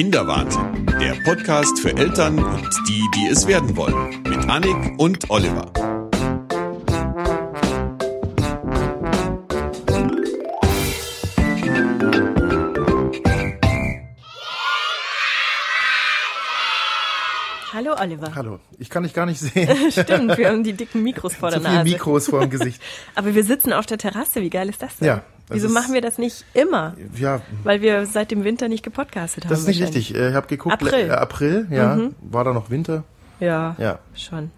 Kinderwahnsinn, der Podcast für Eltern und die, die es werden wollen, mit Annik und Oliver. Oliver. Hallo, ich kann dich gar nicht sehen. Stimmt, wir haben die dicken Mikros vor Zu der viele Nase. Mikros vor dem Gesicht. Aber wir sitzen auf der Terrasse, wie geil ist das denn? Ja, das Wieso ist- machen wir das nicht immer? Ja, Weil wir seit dem Winter nicht gepodcastet haben. das ist nicht richtig. Äh, Ich habe geguckt, April. Mhm. Äh, April, ja. War da noch Winter? Ja, Ja. schon.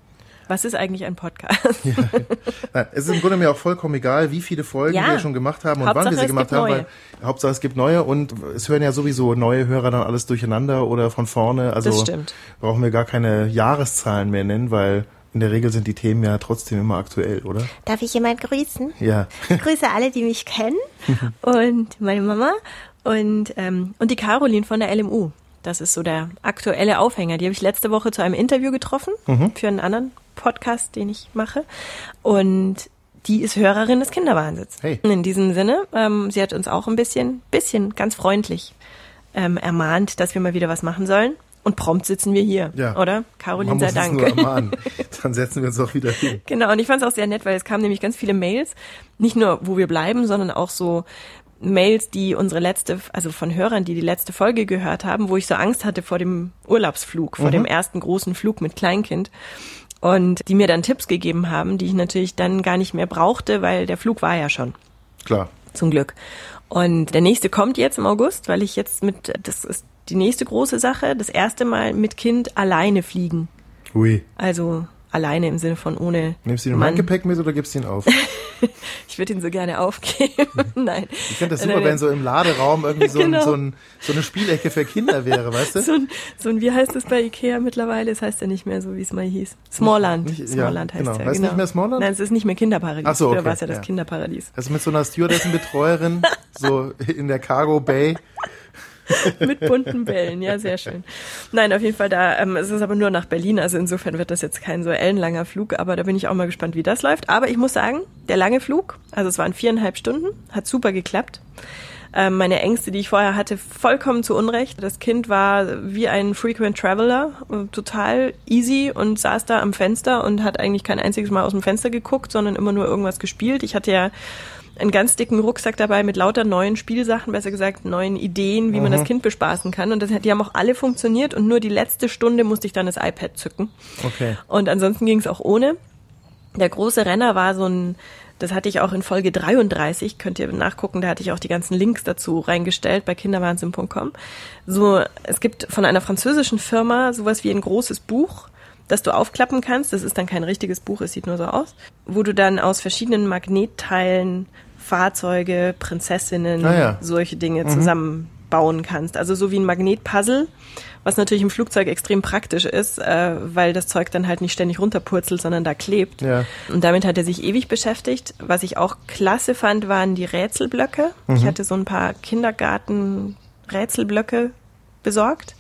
Was ist eigentlich ein Podcast? Nein, es ist im Grunde mir auch vollkommen egal, wie viele Folgen Ja. wir schon gemacht haben und Hauptsache, wann wir sie gemacht haben, neue. weil Hauptsache es gibt neue und es hören ja sowieso neue Hörer dann alles durcheinander oder von vorne. Also Das stimmt. brauchen wir gar keine Jahreszahlen mehr nennen, weil in der Regel sind die Themen ja trotzdem immer aktuell, oder? Darf ich jemand grüßen? Ja. Ich grüße alle, die mich kennen. und meine Mama und, ähm, und die Caroline von der LMU. Das ist so der aktuelle Aufhänger. Die habe ich letzte Woche zu einem Interview getroffen für einen anderen Podcast, den ich mache. Und die ist Hörerin des Kinderwahnsinns. Hey. In diesem Sinne, ähm, sie hat uns auch ein bisschen, bisschen ganz freundlich ähm, ermahnt, dass wir mal wieder was machen sollen. Und prompt sitzen wir hier, Ja. oder? Caroline, sei Dank. Dann setzen wir uns auch wieder hin. Genau, und ich fand es auch sehr nett, weil es kamen nämlich ganz viele Mails, nicht nur, wo wir bleiben, sondern auch so Mails, die unsere letzte, also von Hörern, die die letzte Folge gehört haben, wo ich so Angst hatte vor dem Urlaubsflug, vor dem ersten großen Flug mit Kleinkind. Und die mir dann Tipps gegeben haben, die ich natürlich dann gar nicht mehr brauchte, weil der Flug war ja schon Klar. zum Glück. Und der nächste kommt jetzt im August, weil ich jetzt mit, das ist die nächste große Sache, das erste Mal mit Kind alleine fliegen. Hui. Also alleine im Sinne von ohne Nimmst du den Mann. Handgepäck mit oder gibst du ihn auf? Ich würde ihn so gerne aufgeben. Nein. Ich finde das super, wenn so im Laderaum irgendwie so, Genau. ein, so, ein, so eine Spielecke für Kinder wäre, weißt du? so ein, so ein, wie heißt es bei Ikea mittlerweile? Es heißt ja nicht mehr so, wie es mal hieß. Smallland. Nicht- ja, Smallland heißt genau. ja. Heißt nicht mehr Smallland? Nein, es ist nicht mehr Kinderparadies. Ach so, Früher okay, war es ja das ja. Kinderparadies. Also mit so einer Stewardessen-Betreuerin, so in der Cargo Bay. Mit bunten Bällen, ja, sehr schön. Nein, auf jeden Fall da, ähm, es ist aber nur nach Berlin, also insofern wird das jetzt kein so ellenlanger Flug, aber da bin ich auch mal gespannt, wie das läuft. Aber ich muss sagen, der lange Flug, also es waren viereinhalb Stunden, hat super geklappt. Ähm, meine Ängste, die ich vorher hatte, vollkommen zu Unrecht. Das Kind war wie ein Frequent Traveler, total easy und saß da am Fenster und hat eigentlich kein einziges Mal aus dem Fenster geguckt, sondern immer nur irgendwas gespielt. Ich hatte ja einen ganz dicken Rucksack dabei mit lauter neuen Spielsachen, besser gesagt neuen Ideen, wie man das Kind bespaßen kann. Und das, die haben auch alle funktioniert und nur die letzte Stunde musste ich dann das iPad zücken. Okay. Und ansonsten ging es auch ohne. Der große Renner war so ein, das hatte ich auch in Folge 33, könnt ihr nachgucken, da hatte ich auch die ganzen Links dazu reingestellt bei kinderwahnsinn.com. So, es gibt von einer französischen Firma sowas wie ein großes Buch, das du aufklappen kannst. Das ist dann kein richtiges Buch, es sieht nur so aus, wo du dann aus verschiedenen Magnetteilen Fahrzeuge, Prinzessinnen, Ah ja. solche Dinge zusammenbauen kannst. Also so wie ein Magnetpuzzle, was natürlich im Flugzeug extrem praktisch ist, äh, weil das Zeug dann halt nicht ständig runterpurzelt, sondern da klebt. Ja. Und damit hat er sich ewig beschäftigt. Was ich auch klasse fand, waren die Rätselblöcke. Ich hatte so ein paar Kindergarten-Rätselblöcke besorgt.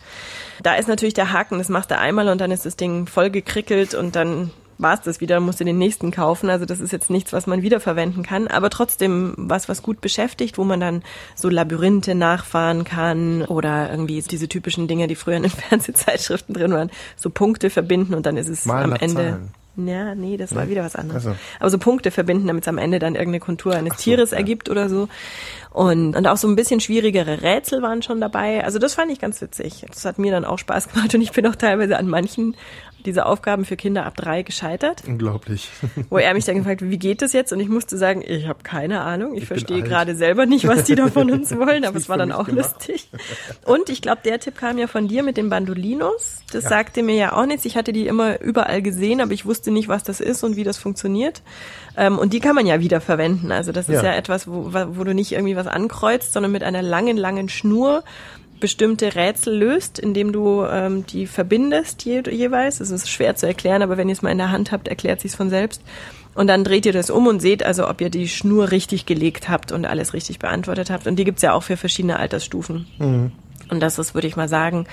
Da ist natürlich der Haken, das machst du einmal und dann ist das Ding voll gekrickelt und dann war es das wieder, musst du den nächsten kaufen. Also das ist jetzt nichts, was man wiederverwenden kann, aber trotzdem was, was gut beschäftigt, wo man dann so Labyrinthe nachfahren kann oder irgendwie diese typischen Dinge, die früher in den Fernsehzeitschriften drin waren, so Punkte verbinden und dann ist es Malen am Ende. Zahlen. Ja, nee, das war wieder was anderes. Ach so. Aber so Punkte verbinden, damit es am Ende dann irgendeine Kontur eines Tieres ergibt oder so. Und, und auch so ein bisschen schwierigere Rätsel waren schon dabei. Also das fand ich ganz witzig. Das hat mir dann auch Spaß gemacht und ich bin auch teilweise an manchen dieser Aufgaben für Kinder ab drei gescheitert, Unglaublich. wo er mich dann gefragt hat, wie geht das jetzt? Und ich musste sagen, ich habe keine Ahnung. Ich, Ich verstehe gerade selber nicht, was die da von uns wollen, aber es war dann auch gemacht. lustig. Und ich glaube, der Tipp kam ja von dir mit den Bandolinos. Das sagte mir ja auch nichts. Ich hatte die immer überall gesehen, aber ich wusste nicht, was das ist und wie das funktioniert. Ähm, und die kann man ja wieder verwenden. Also das ist Ja. etwas, wo, wo du nicht irgendwie was ankreuzt, sondern mit einer langen, langen Schnur bestimmte Rätsel löst, indem du ähm, die verbindest je, jeweils. Es ist schwer zu erklären, aber wenn ihr es mal in der Hand habt, erklärt sich's von selbst. Und dann dreht ihr das um und seht also, ob ihr die Schnur richtig gelegt habt und alles richtig beantwortet habt. Und die gibt's ja auch für verschiedene Altersstufen. Und das ist, würde ich mal sagen,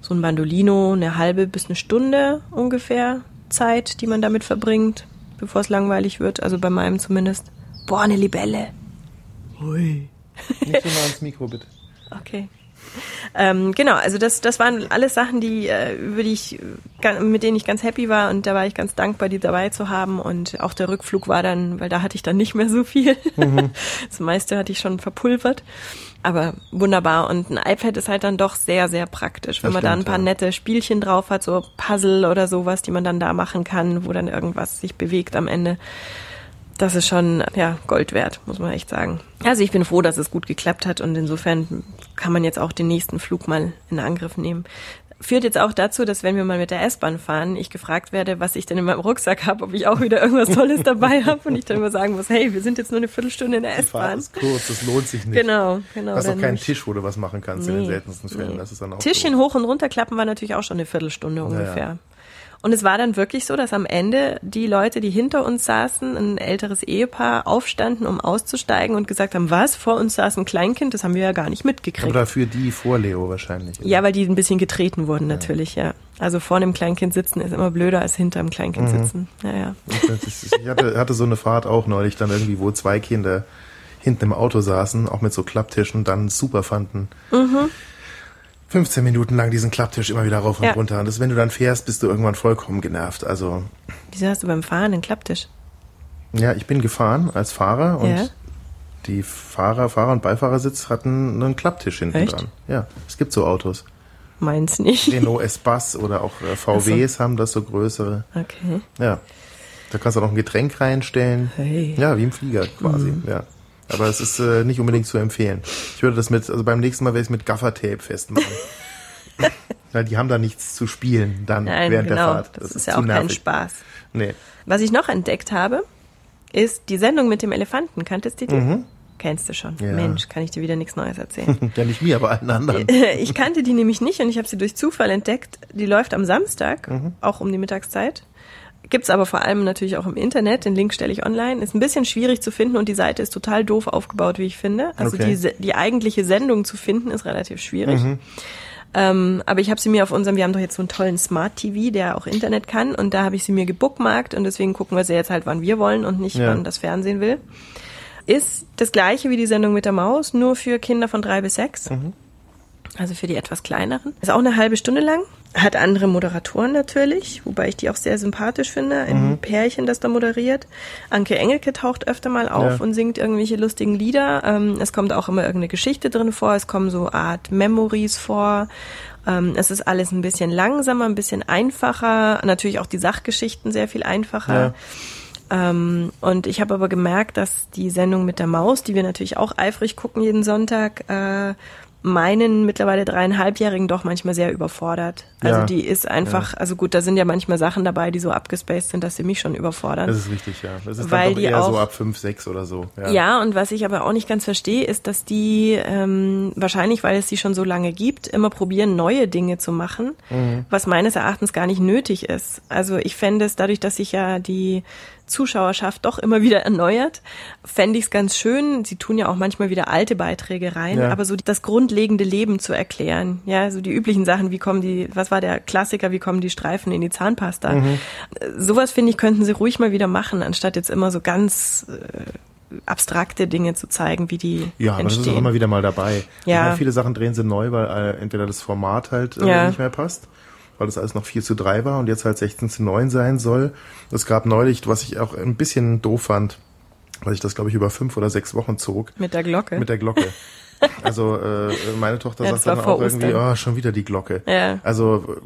so ein Bandolino, eine halbe bis eine Stunde ungefähr Zeit, die man damit verbringt, bevor es langweilig wird. Also bei meinem zumindest. Boah, eine Libelle. Hui. Nicht so nah ans Mikro, bitte. Okay. Ähm, genau, also das, das waren alles Sachen, die, äh, über die ich, ga- mit denen ich ganz happy war und da war ich ganz dankbar, die dabei zu haben. Und auch der Rückflug war dann, weil da hatte ich dann nicht mehr so viel. Das meiste hatte ich schon verpulvert. Aber wunderbar. Und ein iPad ist halt dann doch sehr, sehr praktisch. Wenn Das man da ein stimmt, paar ja. nette Spielchen drauf hat, so Puzzle oder sowas, die man dann da machen kann, wo dann irgendwas sich bewegt am Ende. Das ist schon, ja, Gold wert, muss man echt sagen. Also ich bin froh, dass es gut geklappt hat und insofern kann man jetzt auch den nächsten Flug mal in Angriff nehmen. Führt jetzt auch dazu, dass wenn wir mal mit der S-Bahn fahren, ich gefragt werde, was ich denn in meinem Rucksack habe, ob ich auch wieder irgendwas Tolles dabei habe und ich dann immer sagen muss, hey, wir sind jetzt nur eine Viertelstunde in der S-Bahn. ist kurz, das lohnt sich nicht. Genau, genau. Du hast auch keinen Tisch, wo du was machen kannst in den Nee, seltensten Fällen. nee. Das ist dann auch Tischchen doof. hoch und runter klappen war natürlich auch schon eine Viertelstunde ungefähr. ja. Und es war dann wirklich so, dass am Ende die Leute, die hinter uns saßen, ein älteres Ehepaar, aufstanden, um auszusteigen und gesagt haben, was? Vor uns saß ein Kleinkind, das haben wir ja gar nicht mitgekriegt. Aber dafür die vor Leo wahrscheinlich. ja, weil die ein bisschen getreten wurden natürlich, ja. Also vor dem Kleinkind sitzen ist immer blöder als hinter dem Kleinkind Mhm. sitzen. Ja, ja. Ich hatte, hatte so eine Fahrt auch neulich dann irgendwie, wo zwei Kinder hinten im Auto saßen, auch mit so Klapptischen, dann super fanden. 15 Minuten lang diesen Klapptisch immer wieder rauf und Ja. runter. Und das, wenn du dann fährst, bist du irgendwann vollkommen genervt. Also, Wieso hast du beim Fahren einen Klapptisch? ja, ich bin gefahren als Fahrer und Ja. die Fahrer, Fahrer und Beifahrersitz hatten einen Klapptisch hinten Echt? dran. Ja, es gibt so Autos. Meins nicht. Renault S-Bass oder auch äh, VWs haben das so größere. Okay. Ja. Da kannst du auch noch ein Getränk reinstellen. Hey. Ja, wie im Flieger quasi. Ja. Aber es ist äh, nicht unbedingt zu empfehlen. Ich würde das mit, also beim nächsten Mal werde ich es mit Gaffertape festmachen. Weil die haben da nichts zu spielen dann Nein, während genau. der Fahrt. Das, ist ja zu auch kein nervig. Spaß. Nee. Was ich noch entdeckt habe, ist die Sendung mit dem Elefanten. Kanntest du die? Kennst du schon. Mhm. Ja. Mensch, kann ich dir wieder nichts Neues erzählen. Ja, nicht mir, aber allen anderen. ich kannte die nämlich nicht und ich habe sie durch Zufall entdeckt. Die läuft am Samstag, Mhm. auch um die Mittagszeit. Gibt's aber vor allem natürlich auch im Internet. Den Link stelle ich online. Ist ein bisschen schwierig zu finden und die Seite ist total doof aufgebaut, wie ich finde. Also Okay. die, die eigentliche Sendung zu finden ist relativ schwierig. Mhm. Ähm, aber ich habe sie mir auf unserem, wir haben doch jetzt so einen tollen Smart TV, der auch Internet kann und da habe ich sie mir gebookmarkt und deswegen gucken wir sie jetzt halt, wann wir wollen und nicht, Ja. wann das Fernsehen will. Ist das gleiche wie die Sendung mit der Maus, nur für Kinder von drei bis sechs. Also für die etwas kleineren. Ist auch eine halbe Stunde lang. Hat andere Moderatoren natürlich, wobei ich die auch sehr sympathisch finde. Ein Pärchen, das da moderiert. Anke Engelke taucht öfter mal auf Ja. und singt irgendwelche lustigen Lieder. Ähm, es kommt auch immer irgendeine Geschichte drin vor. Es kommen so Art Memories vor. Ähm, es ist alles ein bisschen langsamer, ein bisschen einfacher. Natürlich auch die Sachgeschichten sehr viel einfacher. Ähm, und ich habe aber gemerkt, dass die Sendung mit der Maus, die wir natürlich auch eifrig gucken jeden Sonntag, äh, meinen mittlerweile dreieinhalbjährigen doch manchmal sehr überfordert. Also Ja. die ist einfach, also gut, da sind ja manchmal Sachen dabei, die so abgespaced sind, dass sie mich schon überfordern. Das ist richtig, ja. Das ist Weil dann doch die eher so auch- ab 5, 6 oder so. Ja. Ja, und was ich aber auch nicht ganz verstehe, ist, dass die ähm, wahrscheinlich, weil es sie schon so lange gibt, immer probieren, neue Dinge zu machen, was meines Erachtens gar nicht nötig ist. Also ich fände es dadurch, dass sich ja die Zuschauerschaft doch immer wieder erneuert, fände ich es ganz schön. Sie tun ja auch manchmal wieder alte Beiträge rein, Ja. aber so das grundlegende Leben zu erklären, ja, so die üblichen Sachen, wie kommen die, was war der Klassiker, wie kommen die Streifen in die Zahnpasta? Mhm. Sowas finde ich, könnten sie ruhig mal wieder machen, anstatt jetzt immer so ganz äh, abstrakte Dinge zu zeigen, wie die Ja, aber das ist entstehen. auch immer wieder mal dabei. Ja. Meine, viele Sachen drehen sie neu, weil äh, entweder das Format halt äh, Ja. nicht mehr passt, weil das alles noch 4 zu 3 war und jetzt halt 16 zu 9 sein soll. Es gab neulich, was ich auch ein bisschen doof fand, weil ich das, glaube ich, über fünf oder sechs Wochen zog, mit der Glocke. mit der Glocke. Also äh, meine Tochter Ja, sagt dann auch irgendwie, Ostern. oh, schon wieder die Glocke. Ja. Also,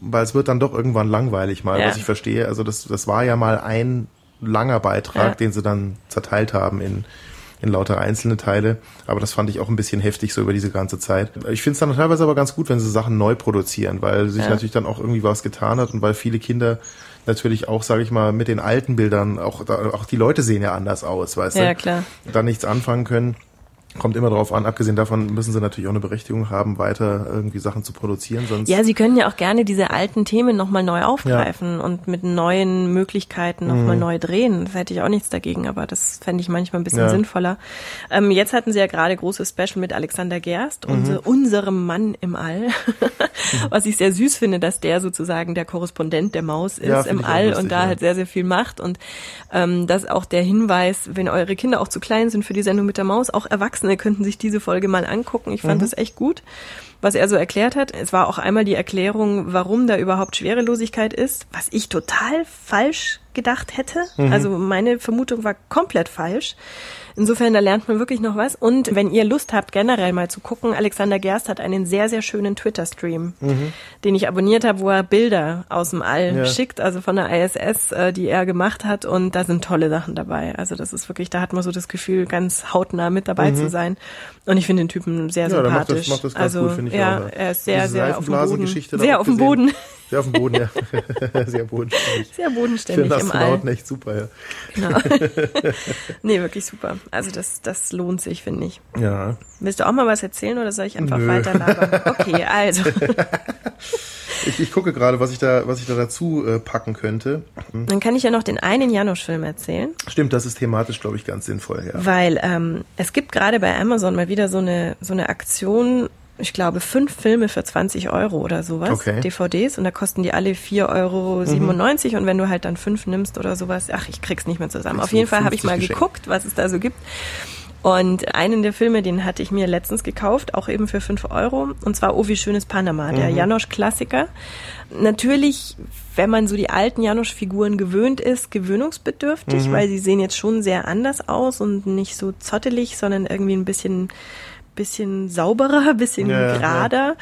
weil es wird dann doch irgendwann langweilig mal, Ja. was ich verstehe. Also das, das war ja mal ein langer Beitrag, Ja. den sie dann zerteilt haben in, in lauter einzelne Teile. Aber das fand ich auch ein bisschen heftig so über diese ganze Zeit. Ich finde es dann teilweise aber ganz gut, wenn sie Sachen neu produzieren, weil sich Ja. natürlich dann auch irgendwie was getan hat und weil viele Kinder natürlich auch, sage ich mal, mit den alten Bildern, auch, auch die Leute sehen ja anders aus, weißt du? Ja, klar. Da nichts anfangen können. Kommt immer drauf an. Abgesehen davon müssen sie natürlich auch eine Berechtigung haben, weiter irgendwie Sachen zu produzieren, sonst Ja, sie können ja auch gerne diese alten Themen nochmal neu aufgreifen und mit neuen Möglichkeiten nochmal Mhm. neu drehen. Das hätte ich auch nichts dagegen, aber das fände ich manchmal ein bisschen Ja. sinnvoller. Ähm, jetzt hatten sie ja gerade großes Special mit Alexander Gerst, Mhm. unser, unserem Mann im All. Was ich sehr süß finde, dass der sozusagen der Korrespondent der Maus ist Ja, im All lustig, und da ja. halt sehr, sehr viel macht. Und ähm, dass auch der Hinweis, wenn eure Kinder auch zu klein sind für die Sendung mit der Maus, auch Erwachsene Erwachsene könnten sich diese Folge mal angucken. Ich fand das echt gut was er so erklärt hat. Es war auch einmal die Erklärung, warum da überhaupt Schwerelosigkeit ist, was ich total falsch gedacht hätte. Also meine Vermutung war komplett falsch. Insofern, da lernt man wirklich noch was. Und wenn ihr Lust habt, generell mal zu gucken, Alexander Gerst hat einen sehr, sehr schönen Twitter-Stream, den ich abonniert habe, wo er Bilder aus dem All Ja. schickt, also von der ISS, äh, die er gemacht hat. Und da sind tolle Sachen dabei. Also das ist wirklich, da hat man so das Gefühl, ganz hautnah mit dabei zu sein. Und ich finde den Typen sehr Mhm. Ja, der macht das- sympathisch. macht das ganz also gut, finde ich ja, auch, ja. er ist sehr, sehr auf dem Boden. Sehr auf dem. Boden. Sehr auf dem Boden, ja. Sehr bodenständig. Sehr Für bodenständig einen im All. Echt super, ja. Genau. nee, wirklich super. Also das, das lohnt sich, finde ich. Ja. Willst du auch mal was erzählen oder soll ich einfach Nö. weiter labern? Okay, also. Ich, ich gucke gerade, was ich da, was ich da dazu äh, packen könnte. Hm. Dann kann ich ja noch den einen Janosch-Film erzählen, Stimmt, das ist thematisch, glaube ich, ganz sinnvoll, ja. weil ähm, es gibt gerade bei Amazon mal wieder so eine, so eine Aktion, ich glaube, fünf Filme für 20 Euro oder sowas, Okay. DVDs, und da kosten die alle 4,97 Euro. Mhm. Und wenn du halt dann fünf nimmst oder sowas, ach, ich krieg's nicht mehr zusammen. Kriegst Auf jeden Fall habe ich 50 mal geschenkt. geguckt, was es da so gibt. Und einen der Filme, den hatte ich mir letztens gekauft, auch eben für 5 Euro. Und zwar Oh, wie schönes Panama, Mhm. der Janosch-Klassiker. Natürlich, wenn man so die alten Janosch-Figuren gewöhnt ist, gewöhnungsbedürftig, Mhm. weil sie sehen jetzt schon sehr anders aus und nicht so zottelig, sondern irgendwie ein bisschen bisschen sauberer, bisschen Ja, ja, gerader.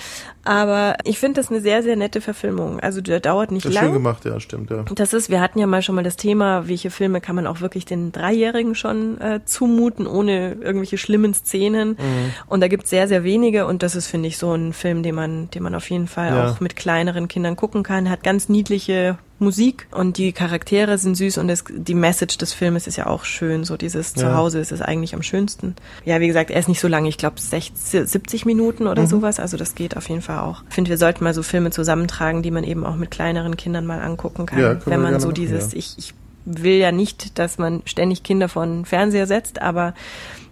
Aber ich finde das eine sehr, sehr nette Verfilmung. Also der dauert nicht Das ist schön lang. gemacht, ja, stimmt, ja. Das ist, wir hatten ja mal schon mal das Thema, welche Filme kann man auch wirklich den Dreijährigen schon äh, zumuten, ohne irgendwelche schlimmen Szenen. Mhm. Und da gibt's sehr, sehr wenige und das ist, finde ich, so ein Film, den man, den man auf jeden Fall Ja. auch mit kleineren Kindern gucken kann. Hat ganz niedliche Musik und die Charaktere sind süß und das, die Message des Filmes ist ja auch schön. So dieses Ja. Zuhause ist es eigentlich am schönsten. Ja, wie gesagt, er ist nicht so lang, ich glaube 70 Minuten Mhm. oder sowas. Also das geht auf jeden Fall auch. Ich finde, wir sollten mal so Filme zusammentragen, die man eben auch mit kleineren Kindern mal angucken kann. Ja, wenn man so machen, dieses, ja. ich, ich will ja nicht, dass man ständig Kinder vor den Fernseher setzt, aber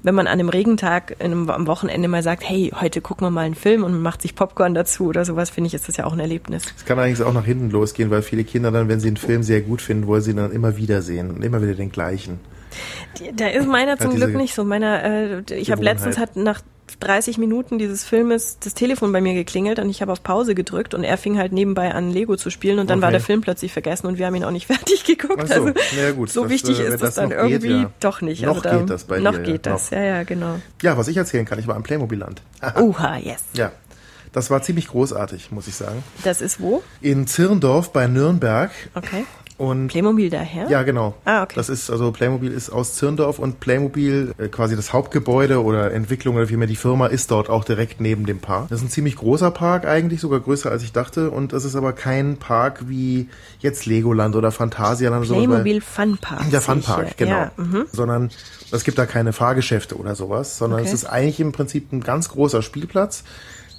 wenn man an einem Regentag in einem, am Wochenende mal sagt, hey, heute gucken wir mal einen Film und man macht sich Popcorn dazu oder sowas, finde ich, ist das ja auch ein Erlebnis. Es kann eigentlich auch nach hinten losgehen, weil viele Kinder dann, wenn sie einen Film sehr gut finden, wollen sie ihn dann immer wieder sehen und immer wieder den gleichen. Da ist meiner zum diese Glück nicht so. Meiner, äh, ich habe letztens hat nach 30 Minuten dieses Filmes das Telefon bei mir geklingelt und ich habe auf Pause gedrückt und er fing halt nebenbei an Lego zu spielen und dann war Okay. der Film plötzlich vergessen und wir haben ihn auch nicht fertig geguckt. So, also ja, gut, so das, wichtig äh, ist das das dann noch geht, irgendwie ja. doch nicht. Noch also geht das bei Noch dir, ja, geht das, noch. ja, ja, genau. Ja, was ich erzählen kann, ich war am Playmobil-Land. Uha, yes. Ja, das war ziemlich großartig, muss ich sagen. Das ist wo? In Zirndorf bei Nürnberg Okay. Und Playmobil daher? Ja, genau. Ah, okay. Das ist, also Playmobil ist aus Zirndorf und Playmobil, äh, quasi das Hauptgebäude oder Entwicklung oder vielmehr die Firma ist dort auch direkt neben dem Park. Das ist ein ziemlich großer Park eigentlich, sogar größer als ich dachte und es ist aber kein Park wie jetzt Legoland oder Phantasialand oder Playmobil Fun Park. Der Fun Park, genau. Ja, mhm. Sondern es gibt da keine Fahrgeschäfte oder sowas, sondern Okay. es ist eigentlich im Prinzip ein ganz großer Spielplatz,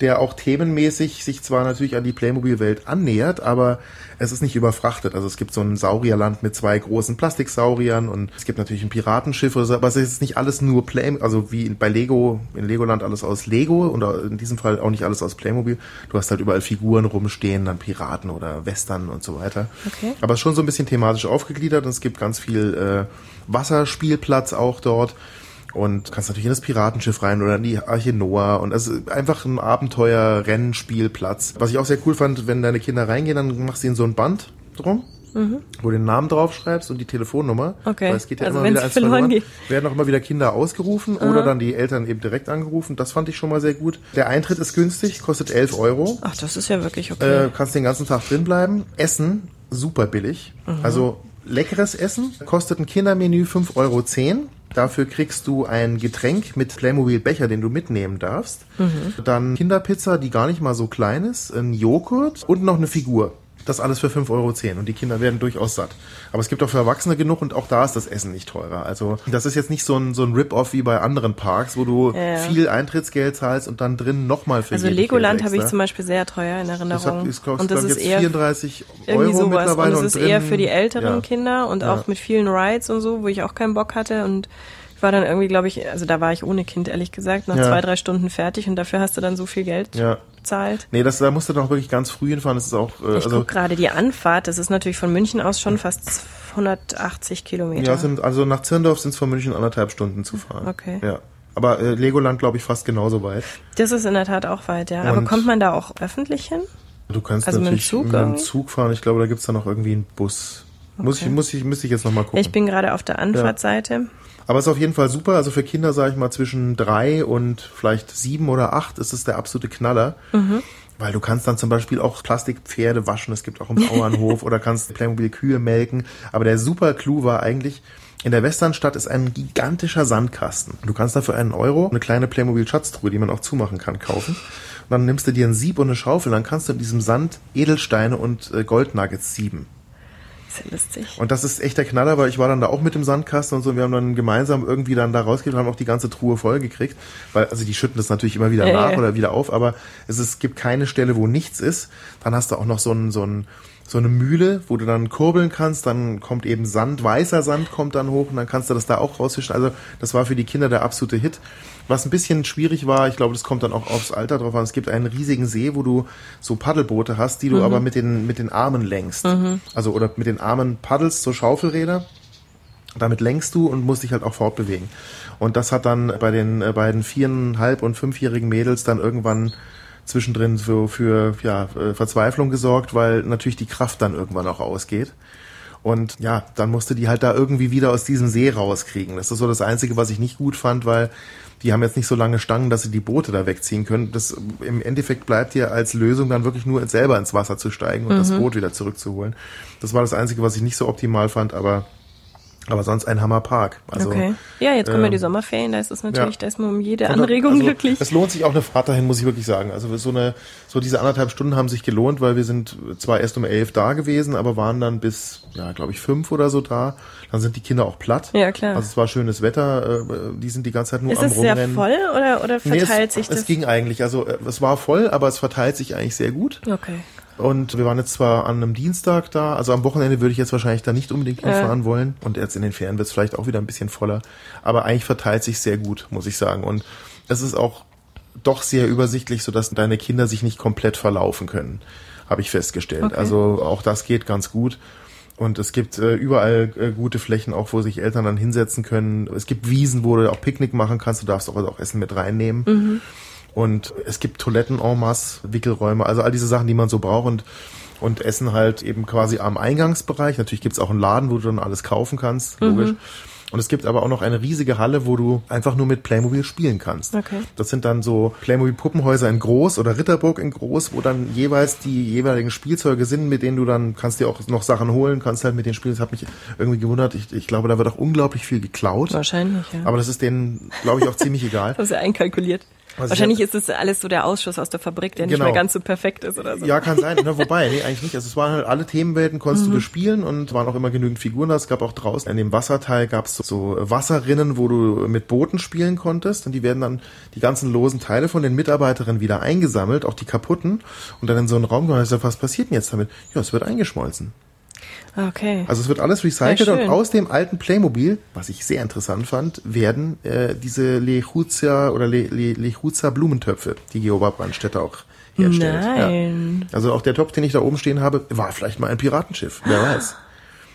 der auch themenmäßig sich zwar natürlich an die Playmobil-Welt annähert, aber es ist nicht überfrachtet. Also es gibt so ein Saurierland mit zwei großen Plastiksauriern und es gibt natürlich ein Piratenschiff oder so, aber es ist nicht alles nur Play, also wie bei Lego, in Legoland alles aus Lego und in diesem Fall auch nicht alles aus Playmobil. Du hast halt überall Figuren rumstehen, dann Piraten oder Western und so weiter. Okay. Aber es ist schon so ein bisschen thematisch aufgegliedert und es gibt ganz viel äh, Wasserspielplatz auch dort. Und kannst natürlich in das Piratenschiff rein oder in die Arche Noah. Und es ist einfach ein Abenteuer-Rennspielplatz. Was ich auch sehr cool fand, wenn deine Kinder reingehen, dann machst du ihnen so ein Band drum. Wo du den Namen draufschreibst und die Telefonnummer. Mhm. Okay. Weil es geht ja Also immer wieder eins verloren verloren. geht. Werden auch immer wieder Kinder ausgerufen oder dann die Eltern eben direkt angerufen. Das fand ich schon mal sehr gut. Der Eintritt ist günstig, kostet 11 Euro. Ach, das ist ja wirklich okay. Äh, kannst den ganzen Tag drin bleiben. Essen, super billig. Also leckeres Essen. Kostet ein Kindermenü 5,10 Euro. Dafür kriegst du ein Getränk mit Playmobil-Becher, den du mitnehmen darfst. Dann Kinderpizza, die gar nicht mal so klein ist, ein Joghurt und noch eine Figur. Das alles für 5,10 Euro und die Kinder werden durchaus satt. Aber es gibt auch für Erwachsene genug und auch da ist das Essen nicht teurer. Also das ist jetzt nicht so ein, so ein Rip-Off wie bei anderen Parks, wo du Ja, viel Eintrittsgeld zahlst und dann drin nochmal für also Legoland habe ich extra. zum Beispiel sehr teuer in Das Erinnerung. hat, ist, glaub, und das ist jetzt eher 34 irgendwie Euro sowas. mittlerweile. Und es ist drin- eher für die älteren ja. Kinder und Ja. auch mit vielen Rides und so, wo ich auch keinen Bock hatte. Und ich war dann irgendwie, glaube ich, also da war ich ohne Kind, ehrlich gesagt, nach Ja. zwei, drei Stunden fertig und dafür hast du dann so viel Geld Ja. bezahlt. Nee, das, da musst du dann auch wirklich ganz früh hinfahren. Das ist auch, äh, Ich also, guck gerade die Anfahrt, das ist natürlich von München aus schon fast 180 Kilometer. ja, sind, also nach Zirndorf sind es von München anderthalb Stunden zu fahren. Okay. Ja. Aber äh, Legoland, glaube ich, fast genauso weit. Das ist in der Tat auch weit, ja. Aber Und- kommt man da auch öffentlich hin? Du kannst Also mit dem natürlich Zug mit dem? Zug fahren. Ich glaube, da gibt's dann noch irgendwie einen Bus. Muss ich, muss ich, müsste ich jetzt noch mal gucken. Ich bin gerade auf der Anfahrtseite. Aber es ist auf jeden Fall super. Also für Kinder, sage ich mal, zwischen drei und vielleicht sieben oder acht ist es der absolute Knaller. Mhm. Weil du kannst dann zum Beispiel auch Plastikpferde waschen. Es gibt auch im Bauernhof oder kannst Playmobil Kühe melken. Aber der super Clou war eigentlich, in der Westernstadt ist ein gigantischer Sandkasten. Du kannst dafür einen Euro eine kleine Playmobil Schatztruhe, die man auch zumachen kann, kaufen. Und dann nimmst du dir ein Sieb und eine Schaufel. Dann kannst du in diesem Sand Edelsteine und äh, Goldnuggets sieben. Ja lustig. Und das ist echt der Knaller, weil ich war dann da auch mit dem Sandkasten und so. Und wir haben dann gemeinsam irgendwie dann da rausgekriegt und haben auch die ganze Truhe voll gekriegt. Weil, also die schütten das natürlich immer wieder Ja, nach ja. oder wieder auf, aber es, ist, es gibt keine Stelle, wo nichts ist. Dann hast du auch noch so ein, so ein, so eine Mühle, wo du dann kurbeln kannst, dann kommt eben Sand, weißer Sand kommt dann hoch und dann kannst du das da auch rausfischen. Also das war für die Kinder der absolute Hit. Was ein bisschen schwierig war, ich glaube, das kommt dann auch aufs Alter drauf an. Es gibt einen riesigen See, wo du so Paddelboote hast, die du aber mit den, mit den Armen lenkst. Also oder mit den Armen paddelst, so Schaufelräder. Damit lenkst du und musst dich halt auch fortbewegen. Und das hat dann bei den äh, beiden viereinhalb und fünfjährigen Mädels dann irgendwann zwischendrin für, für ja, äh, Verzweiflung gesorgt, weil natürlich die Kraft dann irgendwann auch ausgeht. Und ja, dann musste die halt da irgendwie wieder aus diesem See rauskriegen. Das ist so das Einzige, was ich nicht gut fand, weil die haben jetzt nicht so lange Stangen, dass sie die Boote da wegziehen können. Das im Endeffekt bleibt dir als Lösung dann wirklich nur selber ins Wasser zu steigen und das Boot wieder zurückzuholen. Das war das Einzige, was ich nicht so optimal fand, aber aber sonst ein Hammerpark. Also, okay. Ja, jetzt kommen ja ähm, die Sommerferien, da ist es natürlich, ja. da ist man um jede Anregung also, glücklich. Es lohnt sich auch eine Fahrt dahin, muss ich wirklich sagen. Also so eine, so diese anderthalb Stunden haben sich gelohnt, weil wir sind zwar erst um elf da gewesen, aber waren dann bis, ja, glaube ich, fünf oder so da. Dann sind die Kinder auch platt. Ja, klar. Also es war schönes Wetter, äh, die sind die ganze Zeit nur Ist am es sehr Rumrennen. voll oder, oder Nee, verteilt es, sich das? Es ging eigentlich, also äh, es war voll, aber es verteilt sich eigentlich sehr gut. okay. Und wir waren jetzt zwar an einem Dienstag da, also am Wochenende würde ich jetzt wahrscheinlich da nicht unbedingt hinfahren wollen. Und jetzt in den Ferien wird es vielleicht auch wieder ein bisschen voller. Aber eigentlich verteilt sich sehr gut, muss ich sagen. Und es ist auch doch sehr übersichtlich, sodass deine Kinder sich nicht komplett verlaufen können, habe ich festgestellt. Okay. Also auch das geht ganz gut. Und es gibt äh, überall äh, gute Flächen, auch wo sich Eltern dann hinsetzen können. Es gibt Wiesen, wo du auch Picknick machen kannst. Du darfst auch, auch Essen mit reinnehmen. Und es gibt Toiletten en masse, Wickelräume, also all diese Sachen, die man so braucht und, und Essen halt eben quasi am Eingangsbereich. Natürlich gibt's auch einen Laden, wo du dann alles kaufen kannst, logisch. Und es gibt aber auch noch eine riesige Halle, wo du einfach nur mit Playmobil spielen kannst. Okay. Das sind dann so Playmobil-Puppenhäuser in groß oder Ritterburg in groß, wo dann jeweils die jeweiligen Spielzeuge sind, mit denen du dann kannst dir auch noch Sachen holen, kannst halt mit denen spielen. Das hat mich irgendwie gewundert. Ich, ich glaube, da wird auch unglaublich viel geklaut. Wahrscheinlich, ja. Aber das ist denen, glaube ich, auch ziemlich egal. das ist ja einkalkuliert. Also Wahrscheinlich ich ist das alles so der Ausschuss aus der Fabrik, der nicht Genau. mehr ganz so perfekt ist oder so. Ja, kann sein. Na, wobei, nee, eigentlich nicht. Also es waren halt alle Themenwelten, konntest Mhm. du bespielen und waren auch immer genügend Figuren da. Es gab auch draußen in dem Wasserteil gab es so, so Wasserrinnen, wo du mit Booten spielen konntest und die werden dann die ganzen losen Teile von den Mitarbeiterinnen wieder eingesammelt, auch die kaputten und dann in so einen Raum gebracht. Ich sag, was passiert denn jetzt damit? Ja, es wird eingeschmolzen. Okay. Also es wird alles recycelt und aus dem alten Playmobil, was ich sehr interessant fand, werden äh, diese Lechuzia oder Le, Le, Lechuzia Blumentöpfe, die Geoba Brandstätter auch herstellt. Nein. Ja. Also auch der Topf, den ich da oben stehen habe, war vielleicht mal ein Piratenschiff. Wer weiß.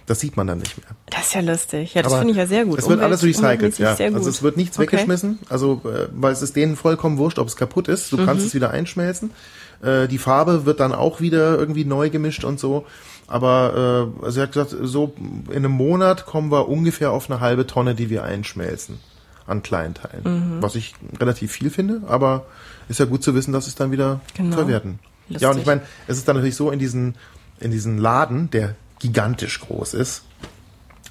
Das sieht man dann nicht mehr. Das ist ja lustig. Ja, das finde ich ja sehr gut. Es wird Umwelt- alles recycelt, ja. Also es wird nichts Okay. weggeschmissen, also äh, weil es ist denen vollkommen wurscht, ob es kaputt ist. Du Mhm. kannst es wieder einschmelzen. Äh, die Farbe wird dann auch wieder irgendwie neu gemischt und so. Aber äh, er hat gesagt, so in einem Monat kommen wir ungefähr auf eine halbe Tonne, die wir einschmelzen an Kleinteilen. Mhm. Was ich relativ viel finde, aber ist ja gut zu wissen, dass es dann wieder Genau. verwerten. Lustig. Ja, und ich meine, es ist dann natürlich so in diesen in diesen Laden, der gigantisch groß ist,